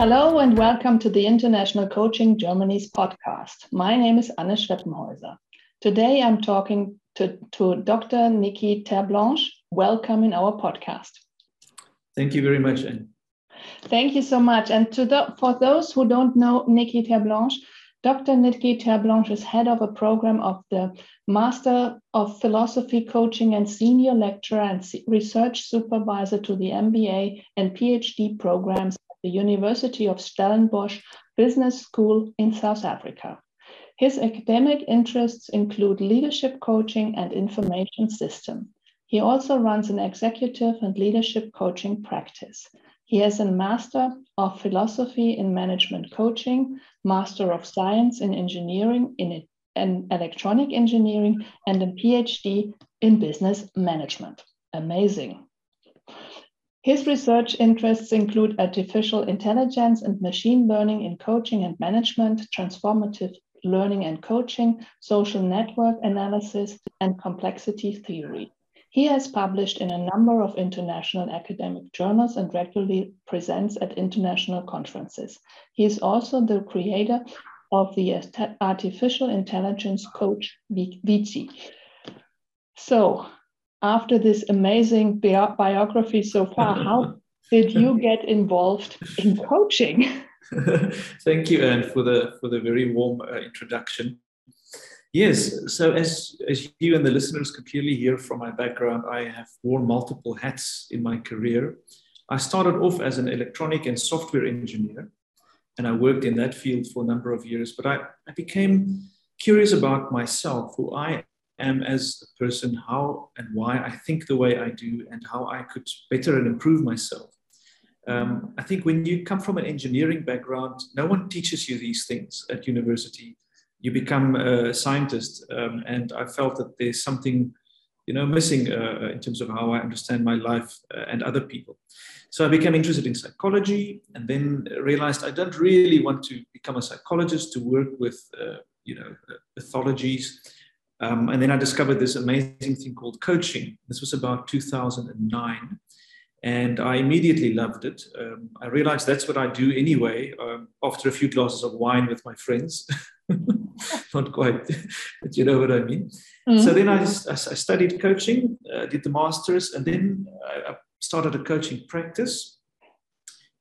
Hello and welcome to the International Coaching Germany's podcast. My name is Anne Schweppenhäuser. Today I'm talking to, to Dr. Nicky Terblanche. Welcome in our podcast. Thank you very much, Anne. Thank you so much. And to the, for those who don't know Nicky Terblanche, Dr. Nicky Terblanche is head of a program of the Master of Philosophy Coaching and Senior Lecturer and Research Supervisor to the MBA and PhD programs the University of Stellenbosch Business School in South Africa. His academic interests include leadership coaching and information system. He also runs an executive and leadership coaching practice. He has a Master of Philosophy in Management Coaching, Master of Science in Engineering in, in Electronic Engineering, and a PhD in Business Management. Amazing. His research interests include artificial intelligence and machine learning in coaching and management, transformative learning and coaching, social network analysis, and complexity theory. He has published in a number of international academic journals and regularly presents at international conferences. He is also the creator of the artificial intelligence coach Vici. So, after this amazing bi biography so far, how did you get involved in coaching? Thank you, Anne, for the for the very warm uh, introduction. Yes. So as, as you and the listeners could clearly hear from my background, I have worn multiple hats in my career. I started off as an electronic and software engineer, and I worked in that field for a number of years. But I, I became curious about myself, who I am as a person, how and why I think the way I do, and how I could better and improve myself. Um, I think when you come from an engineering background, no one teaches you these things at university you become a scientist. Um, and I felt that there's something, you know, missing uh, in terms of how I understand my life uh, and other people. So I became interested in psychology, and then realized I don't really want to become a psychologist to work with, uh, you know, pathologies. Um, and then I discovered this amazing thing called coaching. This was about 2009 and I immediately loved it. Um, I realized that's what I do anyway. Um, after a few glasses of wine with my friends, not quite, but you know what I mean. Mm-hmm. So then I, I, studied coaching, uh, did the masters, and then I started a coaching practice.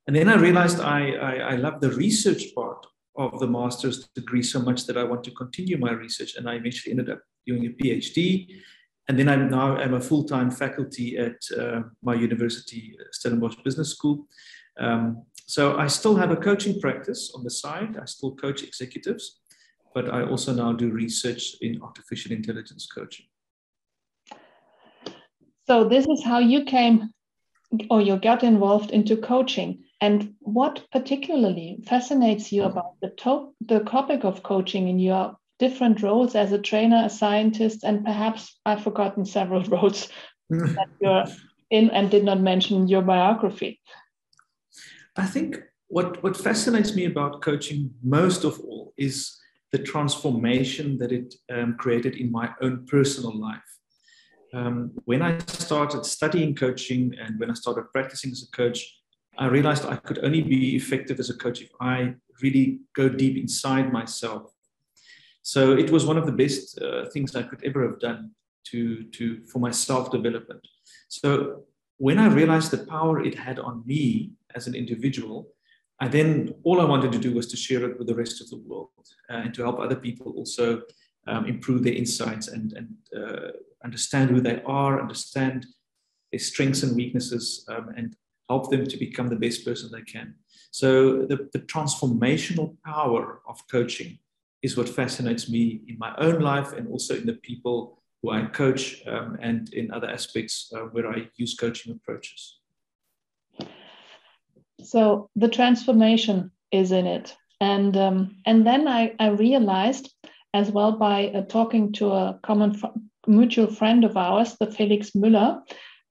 And then I realized I, I, I love the research part of the master's degree so much that I want to continue my research, and I eventually ended up doing a PhD and then I'm now I'm a full-time faculty at uh, my university, uh, Stellenbosch Business School. Um, so I still have a coaching practice on the side. I still coach executives, but I also now do research in artificial intelligence coaching. So this is how you came or you got involved into coaching. And what particularly fascinates you about the, to- the topic of coaching in your different roles as a trainer, a scientist, and perhaps I've forgotten several roles that you're in and did not mention in your biography. I think what, what fascinates me about coaching most of all is the transformation that it um, created in my own personal life. Um, when I started studying coaching and when I started practicing as a coach, I realized I could only be effective as a coach if I really go deep inside myself so it was one of the best uh, things I could ever have done to, to, for my self development. So when I realized the power it had on me as an individual, I then all I wanted to do was to share it with the rest of the world uh, and to help other people also um, improve their insights and, and uh, understand who they are, understand their strengths and weaknesses, um, and help them to become the best person they can. So the, the transformational power of coaching is what fascinates me in my own life and also in the people who I coach um, and in other aspects uh, where I use coaching approaches. So the transformation is in it. And, um, and then I, I realized as well by uh, talking to a common mutual friend of ours, the Felix Müller,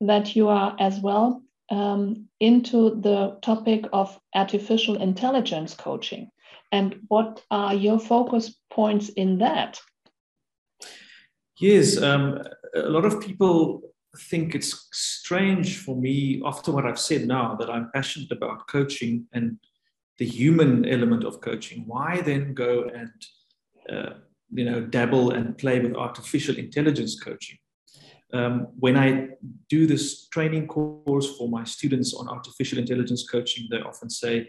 that you are as well um, into the topic of artificial intelligence coaching. And what are your focus points in that? Yes, um, a lot of people think it's strange for me, after what I've said now, that I'm passionate about coaching and the human element of coaching, why then go and uh, you know dabble and play with artificial intelligence coaching? Um, when I do this training course for my students on artificial intelligence coaching, they often say,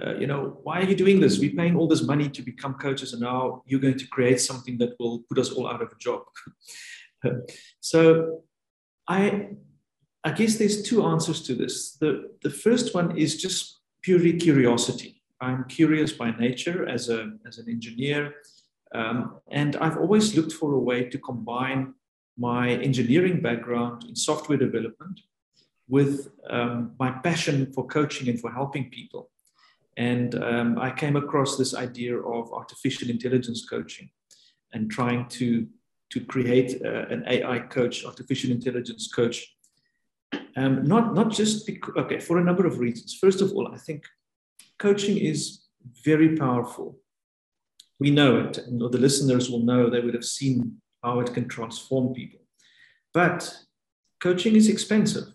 uh, you know, why are you doing this? We're paying all this money to become coaches, and now you're going to create something that will put us all out of a job. so, I, I guess there's two answers to this. The, the first one is just purely curiosity. I'm curious by nature as, a, as an engineer, um, and I've always looked for a way to combine my engineering background in software development with um, my passion for coaching and for helping people. And um, I came across this idea of artificial intelligence coaching and trying to, to create uh, an AI coach, artificial intelligence coach. Um, not, not just because, okay, for a number of reasons. First of all, I think coaching is very powerful. We know it, and the listeners will know they would have seen how it can transform people. But coaching is expensive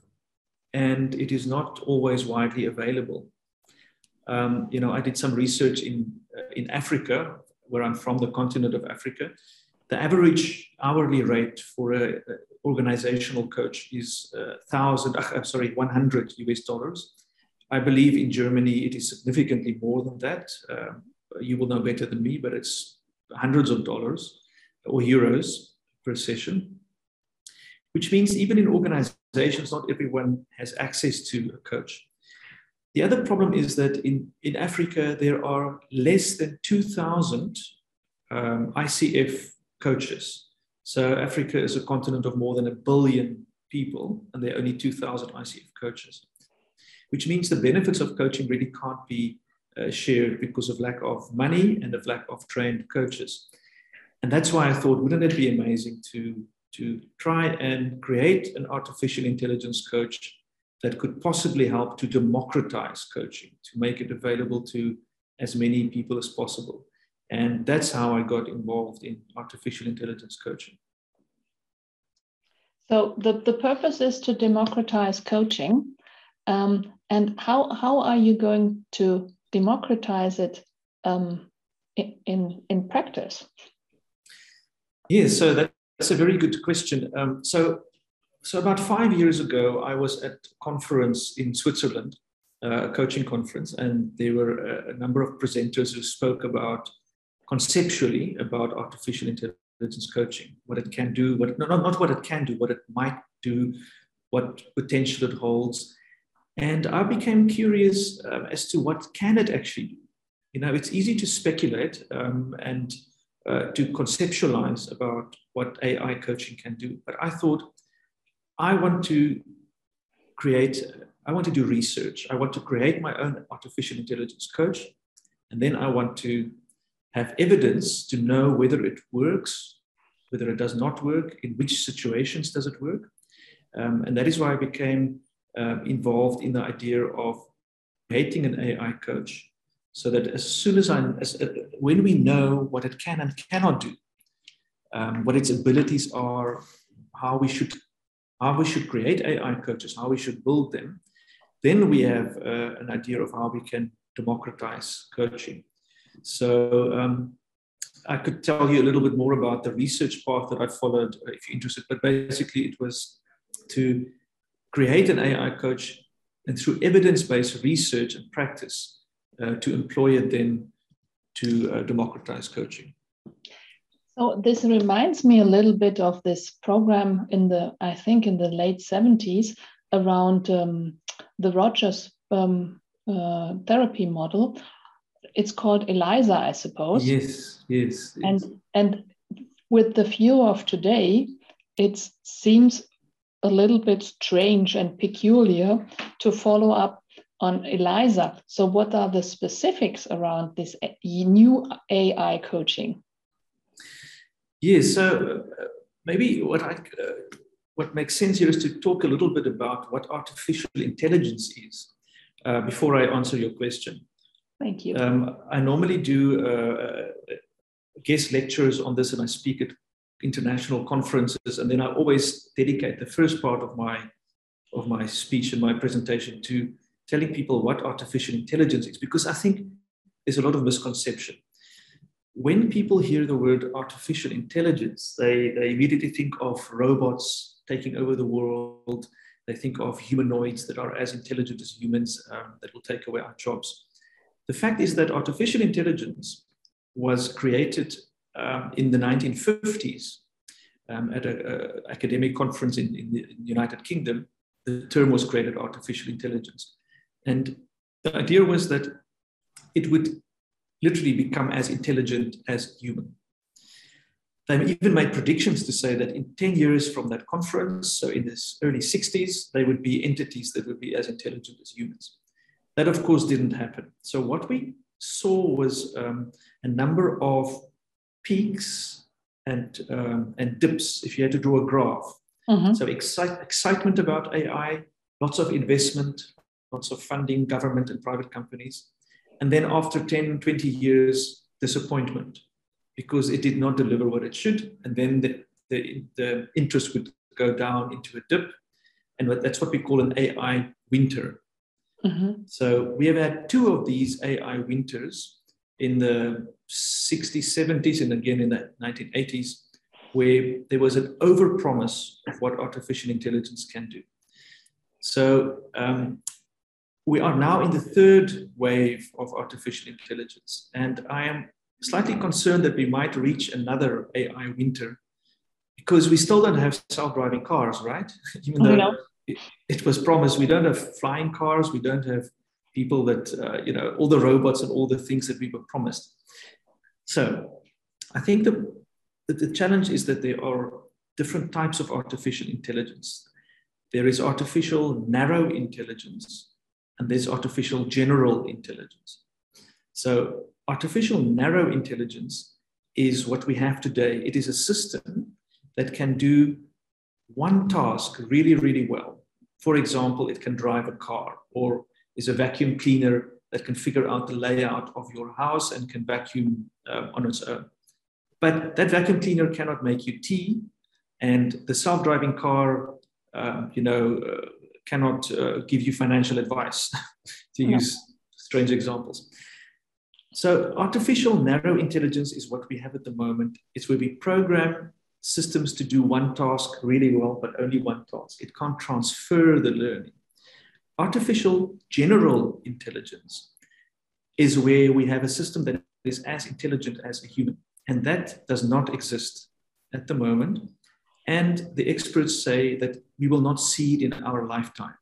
and it is not always widely available. Um, you know, I did some research in, uh, in Africa, where I'm from, the continent of Africa. The average hourly rate for an organizational coach is uh, thousand, uh, sorry, 100 US dollars. I believe in Germany it is significantly more than that. Um, you will know better than me, but it's hundreds of dollars or euros per session, which means even in organizations, not everyone has access to a coach. The other problem is that in, in Africa, there are less than 2,000 um, ICF coaches. So Africa is a continent of more than a billion people, and there are only 2,000 ICF coaches, which means the benefits of coaching really can't be uh, shared because of lack of money and of lack of trained coaches. And that's why I thought, wouldn't it be amazing to, to try and create an artificial intelligence coach that could possibly help to democratize coaching, to make it available to as many people as possible. And that's how I got involved in artificial intelligence coaching. So the, the purpose is to democratize coaching. Um, and how, how are you going to democratize it um, in, in, in practice? Yes, so that's a very good question. Um, so, so about five years ago, I was at a conference in Switzerland, uh, a coaching conference, and there were a, number of presenters who spoke about conceptually about artificial intelligence coaching, what it can do, what not, not what it can do, what it might do, what potential it holds. And I became curious um, as to what can it actually do. You know, it's easy to speculate um, and uh, to conceptualize about what AI coaching can do. But I thought, I want to create, I want to do research. I want to create my own artificial intelligence coach. And then I want to have evidence to know whether it works, whether it does not work, in which situations does it work. Um, and that is why I became uh, involved in the idea of creating an AI coach so that as soon as I, as, uh, when we know what it can and cannot do, um, what its abilities are, how we should, how we should create AI coaches, how we should build them, then we have uh, an idea of how we can democratize coaching. So um, I could tell you a little bit more about the research path that I followed uh, if you're interested, but basically it was to create an AI coach and through evidence-based research and practice, to employ it then to uh, democratize coaching. So this reminds me a little bit of this program in the, I think, in the late 70s around um, the Rogers um, uh, therapy model. It's called ELIZA, I suppose. Yes, yes. And and with the view of today, it seems a little bit strange and peculiar to follow up on ELIZA. So, what are the specifics around this new AI coaching? Yes, so uh, maybe what I uh, what makes sense here is to talk a little bit about what artificial intelligence is uh, before I answer your question. Thank you. Um, I normally do uh, uh, guest lectures on this, and I speak at international conferences, and then I always dedicate the first part of my of my speech and my presentation to telling people what artificial intelligence is because I think there's a lot of misconception. When people hear the word artificial intelligence, they, they immediately think of robots taking over the world. They think of humanoids that are as intelligent as humans um, that will take away our jobs. The fact is that artificial intelligence was created um, in the 1950s um, at an academic conference in, in, the United Kingdom. The term was created artificial intelligence. And the idea was that it would literally become as intelligent as human. They even made predictions to say that in 10 years from that conference, so in the early 60s, they would be entities that would be as intelligent as humans. That, of course, didn't happen. So, what we saw was um, a number of peaks and, um, and dips, if you had to draw a graph. Mm-hmm. So, excite, excitement about AI, lots of investment, lots of funding, government and private companies. And then after 10, 20 years, disappointment because it did not deliver what it should. And then the, the, the interest would go down into a dip. And that's what we call an AI winter. Mm-hmm. So we have had two of these AI winters in the 60s, 70s, and again in the 1980s, where there was an overpromise of what artificial intelligence can do. So um, we are now in the third wave of artificial intelligence, and I am slightly concerned that we might reach another AI winter because we still don't have self-driving cars, right? Even though it, it, was promised, we don't have flying cars, we don't have people that uh, you know all the robots and all the things that we were promised. So, I think the the challenge is that there are different types of artificial intelligence. There is artificial narrow intelligence, and there's artificial general intelligence. So artificial narrow intelligence is what we have today. It is a system that can do one task really, really well. For example, it can drive a car or is a vacuum cleaner that can figure out the layout of your house and can vacuum um, on its own. But that vacuum cleaner cannot make you tea, and the self-driving car, um, you know, uh, cannot uh, give you financial advice, to yeah. use strange examples. So artificial narrow intelligence is what we have at the moment. It's where we program systems to do one task really well, but only one task. It can't transfer the learning. Artificial general intelligence is where we have a system that is as intelligent as a human. And that does not exist at the moment. And the experts say that we will not see it in our lifetime.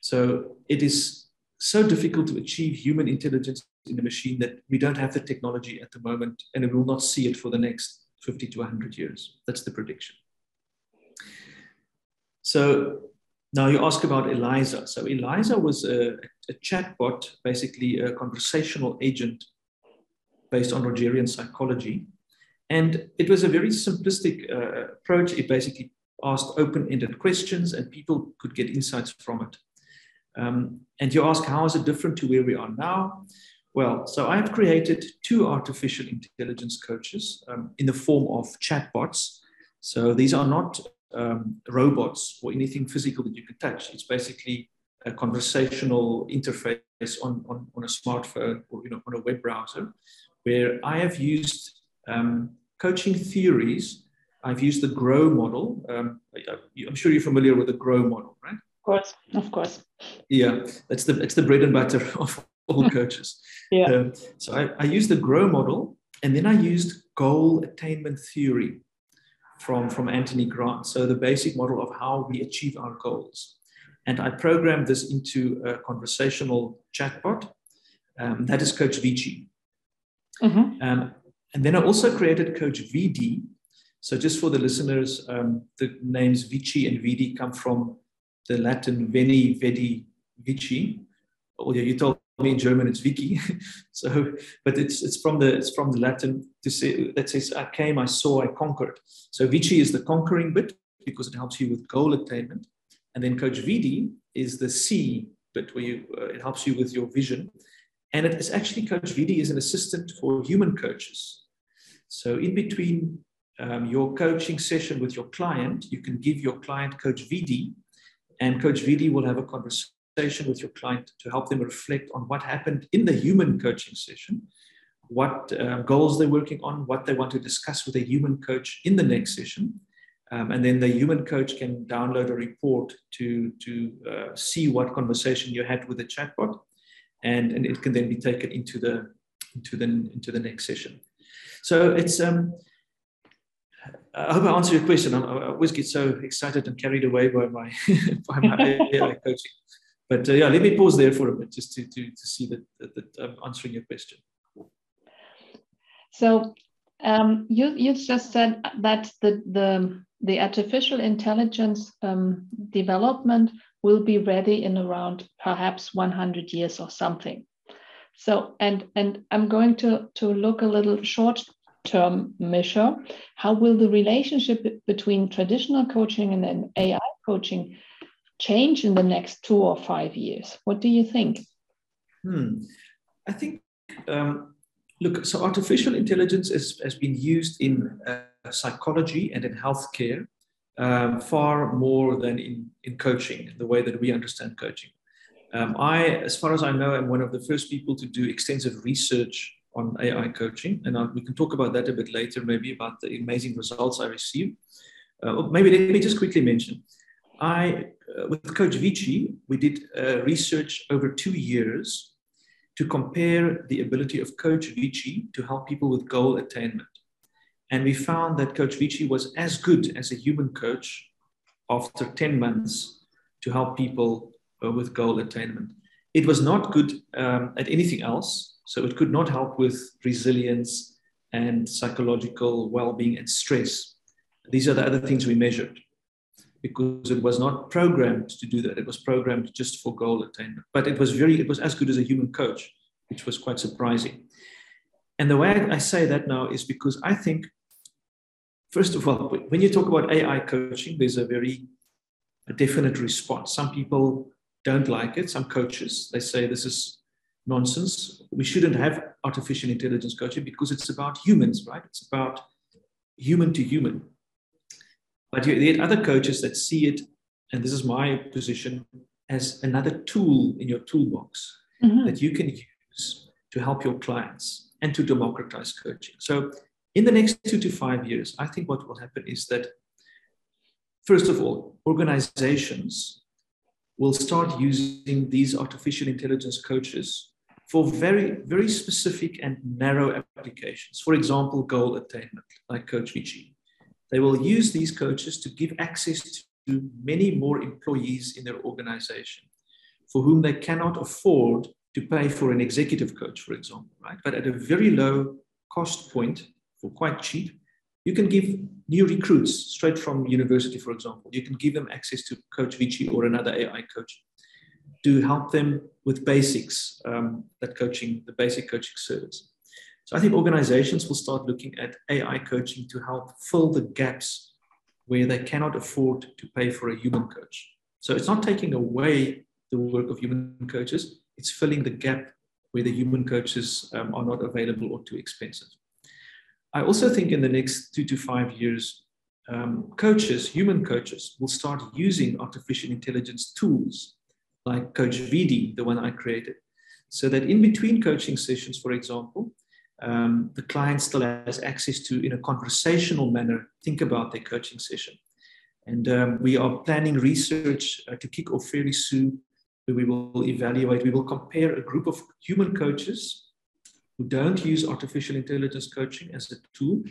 So it is so difficult to achieve human intelligence in a machine that we don't have the technology at the moment, and we will not see it for the next 50 to 100 years. That's the prediction. So now you ask about Eliza. So Eliza was a, a chatbot, basically a conversational agent based on Rogerian psychology. And it was a very simplistic uh, approach. It basically asked open-ended questions and people could get insights from it. Um, and you ask, how is it different to where we are now? Well, so I've created two artificial intelligence coaches um, in the form of chatbots. So these are not um, robots or anything physical that you can touch. It's basically a conversational interface on, on, on a smartphone or you know, on a web browser where I have used um, coaching theories. I've used the GROW model. Um, I'm sure you're familiar with the GROW model, right? Of course, of course. Yeah, that's the, it's the bread and butter of all coaches. yeah. Um, so I, I used the GROW model and then I used goal attainment theory from, from Anthony Grant. So the basic model of how we achieve our goals. And I programmed this into a conversational chatbot. Um, that is Coach Vici. Mm-hmm. Um, and then I also created Coach Vidi. So just for the listeners, um, the names Vici and Vidi come from the Latin Veni, Vidi, Vici. Oh, yeah, you told me in German it's Vicky. so, but it's it's from the it's from the Latin to say that says I came, I saw, I conquered. So Vici is the conquering bit because it helps you with goal attainment, and then Coach Vidi is the C bit where you uh, it helps you with your vision, and it is actually Coach Vidi is an assistant for human coaches. So in between um, your coaching session with your client, you can give your client Coach Vidi, and Coach Vidi will have a conversation conversation with your client to help them reflect on what happened in the human coaching session, what uh, goals they're working on, what they want to discuss with a human coach in the next session. Um, and then the human coach can download a report to, to uh, see what conversation you had with the chatbot. And, and it can then be taken into the, into the, into the next session. So it's, um, I hope I answered your question. I, I, always get so excited and carried away by my, by my AI coaching. But uh, yeah, let me pause there for a bit just to, to, to see that, that, that I'm answering your question. So um, you, you just said that the, the, the artificial intelligence um, development will be ready in around perhaps 100 years or something. So, and, and I'm going to, to look a little short term measure. How will the relationship between traditional coaching and then AI coaching change in the next two or five years? What do you think? Hmm. I think, um, look, so artificial intelligence is, has been used in uh, psychology and in healthcare um, far more than in, in coaching, the way that we understand coaching. Um, I, as far as I know, am one of the first people to do extensive research on AI coaching, and I, we can talk about that a bit later, maybe about the amazing results I received. Uh, maybe let me just quickly mention. I, uh, with Coach Vici, we did uh, research over two years to compare the ability of Coach Vici to help people with goal attainment. And we found that Coach Vici was as good as a human coach after 10 months to help people uh, with goal attainment. It was not good um, at anything else. So it could not help with resilience and psychological well being and stress. These are the other things we measured because it was not programmed to do that. It was programmed just for goal attainment. But it was very, it was as good as a human coach, which was quite surprising. And the way I say that now is because I think, first of all, when you talk about AI coaching, there's a very a definite response. Some people don't like it. Some coaches, they say this is nonsense. We shouldn't have artificial intelligence coaching because it's about humans, right? It's about human to human. But you get other coaches that see it, and this is my position, as another tool in your toolbox mm-hmm. that you can use to help your clients and to democratize coaching. So, in the next two to five years, I think what will happen is that, first of all, organizations will start using these artificial intelligence coaches for very, very specific and narrow applications. For example, goal attainment, like Coach Vici. They will use these coaches to give access to many more employees in their organization for whom they cannot afford to pay for an executive coach, for example, right? But at a very low cost point, for quite cheap, you can give new recruits straight from university, for example, you can give them access to Coach Vici or another AI coach to help them with basics, um, that coaching, the basic coaching service. So I think organizations will start looking at AI coaching to help fill the gaps where they cannot afford to pay for a human coach. So it's not taking away the work of human coaches, it's filling the gap where the human coaches um, are not available or too expensive. I also think in the next two to five years, um, coaches, human coaches, will start using artificial intelligence tools like Coach Vidi, the one I created, so that in between coaching sessions, for example, um, the client still has access to, in a conversational manner, think about their coaching session. And um, we are planning research uh, to kick off fairly soon, where we will evaluate, we will compare a group of human coaches who don't use artificial intelligence coaching as a tool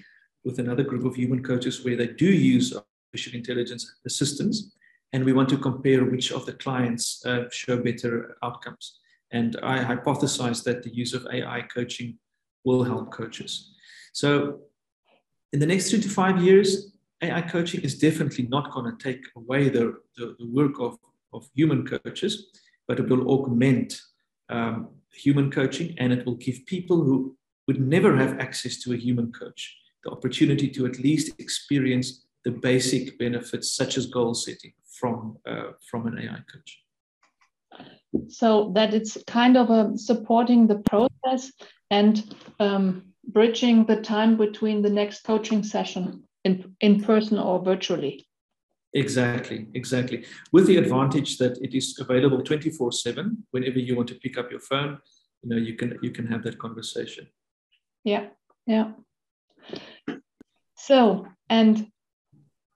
with another group of human coaches where they do use artificial intelligence assistance. And we want to compare which of the clients uh, show better outcomes. And I hypothesize that the use of AI coaching will help coaches. So, in the next three to five years, AI coaching is definitely not going to take away the, the, the, work of, of human coaches, but it will augment um, human coaching and it will give people who would never have access to a human coach the opportunity to at least experience the basic benefits such as goal setting from uh, from an AI coach. So that it's kind of a supporting the process and um, bridging the time between the next coaching session in in person or virtually. Exactly, exactly. With the advantage that it is available 24 7 whenever you want to pick up your phone, you know, you can you can have that conversation. Yeah, yeah. So, and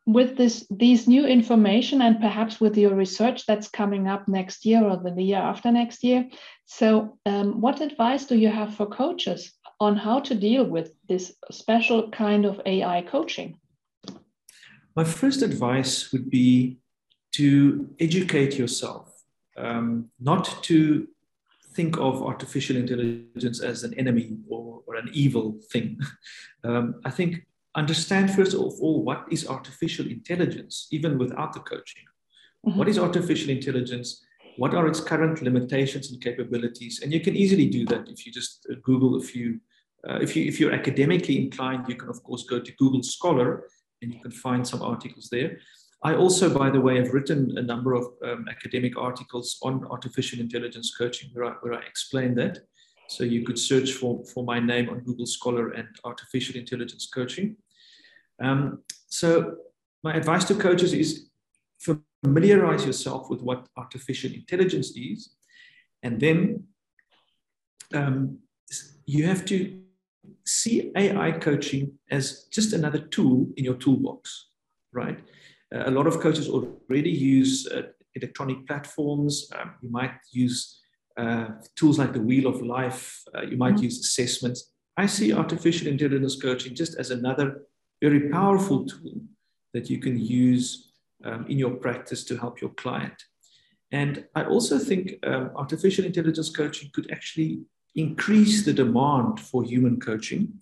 with this these new information and perhaps with your research that's coming up next year or the year after next year so um, what advice do you have for coaches on how to deal with this special kind of ai coaching my first advice would be to educate yourself um, not to think of artificial intelligence as an enemy or, or an evil thing um, i think understand first of all what is artificial intelligence, even without the coaching. Mm-hmm. What is artificial intelligence? What are its current limitations and capabilities? And you can easily do that if you just uh, Google a few. Uh, if you if you're academically inclined, you can of course go to Google Scholar and you can find some articles there. I also, by the way, have written a number of um, academic articles on artificial intelligence coaching where I, where I explain that. So you could search for, for my name on Google Scholar and artificial intelligence coaching. Um, so my advice to coaches is familiarize yourself with what artificial intelligence is, and then um, you have to see AI coaching as just another tool in your toolbox, right? Uh, a lot of coaches already use uh, electronic platforms. Um, you might use uh, tools like the Wheel of Life. Uh, you might mm-hmm. use assessments. I see artificial intelligence coaching just as another very powerful tool that you can use um, in your practice to help your client. And I also think um, artificial intelligence coaching could actually increase the demand for human coaching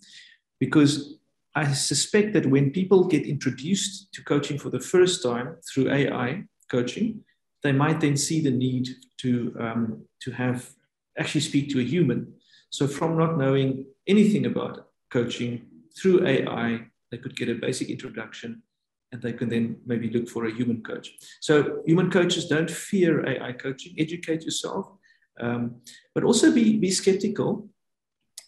because I suspect that when people get introduced to coaching for the first time through AI coaching, they might then see the need to, um, to have actually speak to a human. So, from not knowing anything about coaching through AI, they could get a basic introduction and they can then maybe look for a human coach. So human coaches don't fear AI coaching, educate yourself, um, but also be, be skeptical.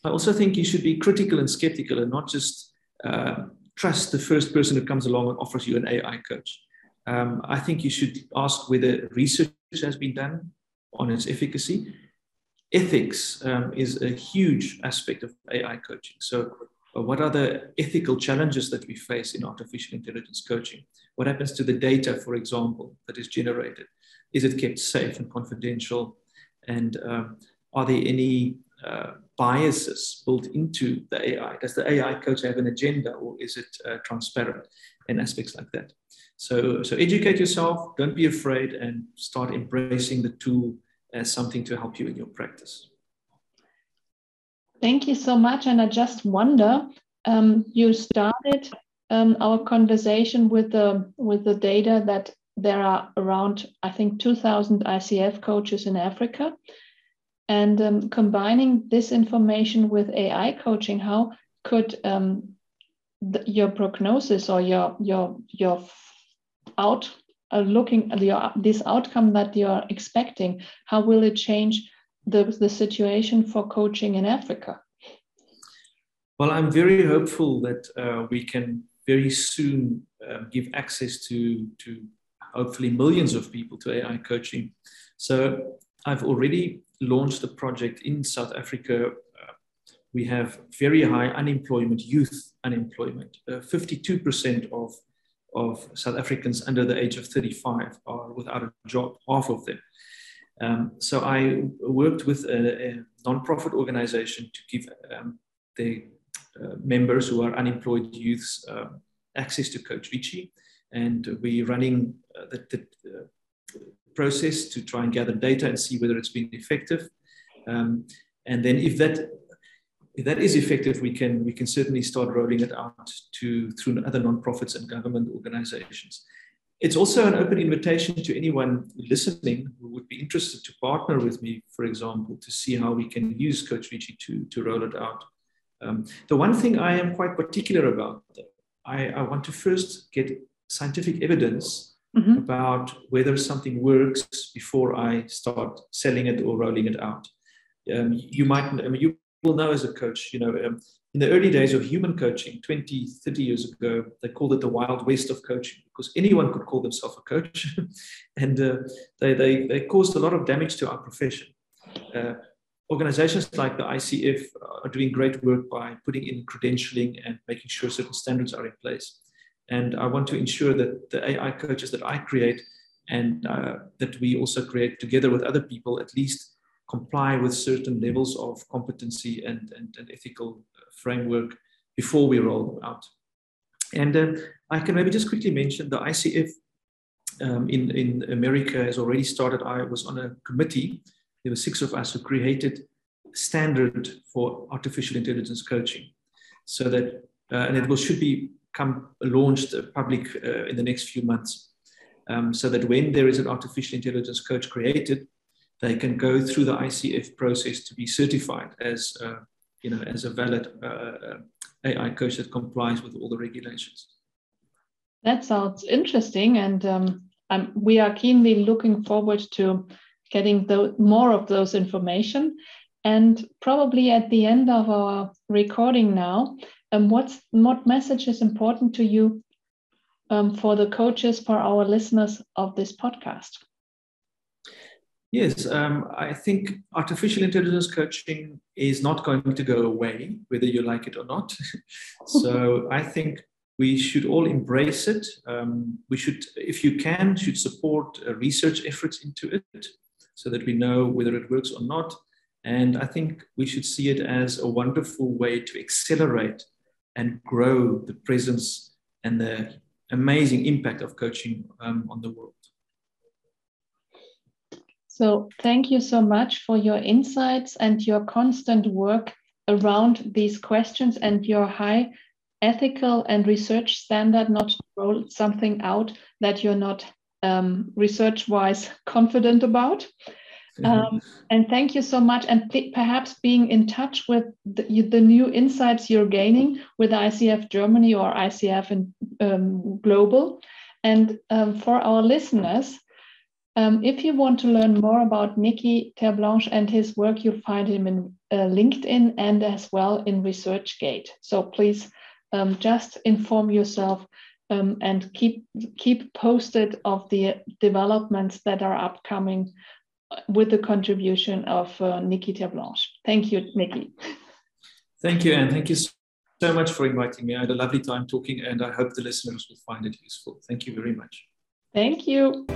I also think you should be critical and skeptical and not just uh, trust the first person who comes along and offers you an AI coach. Um, I think you should ask whether research has been done on its efficacy. Ethics um, is a huge aspect of AI coaching. So what are the ethical challenges that we face in artificial intelligence coaching? What happens to the data, for example, that is generated? Is it kept safe and confidential? And um, are there any uh, biases built into the AI? Does the AI coach have an agenda or is it uh, transparent and aspects like that? So, so educate yourself, don't be afraid, and start embracing the tool as something to help you in your practice. Thank you so much. And I just wonder, um, you started um, our conversation with the with the data that there are around, I think, 2,000 ICF coaches in Africa. And um, combining this information with AI coaching, how could um, your prognosis or your your your out uh, looking your this outcome that you're expecting, how will it change the, the situation for coaching in Africa? Well, I'm very hopeful that uh, we can very soon uh, give access to, to hopefully millions of people to AI coaching. So I've already launched a project in South Africa. Uh, we have very high unemployment, youth unemployment. 52% uh, of, of South Africans under the age of 35 are without a job, half of them. Um, so I worked with a, a non-profit organization to give um, the uh, members who are unemployed youths uh, access to Coach Vici, and we're running uh, the, the process to try and gather data and see whether it's been effective. Um, and then if that if that is effective, we can we can certainly start rolling it out to through other nonprofits and government organizations. It's also an open invitation to anyone listening who would be interested to partner with me, for example, to see how we can use Coach Vici to, to roll it out. Um, the one thing I am quite particular about, I, I want to first get scientific evidence mm-hmm. about whether something works before I start selling it or rolling it out. Um, you might, I mean, you will know as a coach, you know, um, in the early days of human coaching, 20, 30 years ago, they called it the wild west of coaching because anyone could call themselves a coach. and uh, they, they, they caused a lot of damage to our profession. Uh, organizations like the ICF are doing great work by putting in credentialing and making sure certain standards are in place. And I want to ensure that the AI coaches that I create and uh, that we also create together with other people at least comply with certain levels of competency and, and, and ethical framework before we roll them out. And uh, I can maybe just quickly mention the ICF um, in, in America has already started. I was on a committee, there were six of us who created standard for artificial intelligence coaching so that, uh, and it will, should be come launched public uh, in the next few months. Um, so that when there is an artificial intelligence coach created, they can go through the ICF process to be certified as, uh, you know, as a valid uh, uh AI coach that complies with all the regulations. That sounds interesting, and um, we are keenly looking forward to getting the, more of those information. And probably at the end of our recording now, um, what's what message is important to you um, for the coaches, for our listeners of this podcast? Yes, um, I think artificial intelligence coaching is not going to go away, whether you like it or not. so I think we should all embrace it. Um, we should, if you can, should support uh, research efforts into it so that we know whether it works or not. And I think we should see it as a wonderful way to accelerate and grow the presence and the amazing impact of coaching um, on the world. So, thank you so much for your insights and your constant work around these questions and your high ethical and research standard, not to roll something out that you're not um, research wise confident about. Mm-hmm. Um, and thank you so much. And perhaps being in touch with the, the, new insights you're gaining with ICF Germany or ICF in, um, Global. And um, for our listeners, um, if you want to learn more about Nicky Terblanche and his work, you'll find him in uh, LinkedIn and as well in ResearchGate. So please um, just inform yourself um, and keep keep posted of the developments that are upcoming with the contribution of uh, Nicky Terblanche. Thank you, Nicky. Thank you, and thank you so much for inviting me. I had a lovely time talking, and I hope the listeners will find it useful. Thank you very much. Thank you.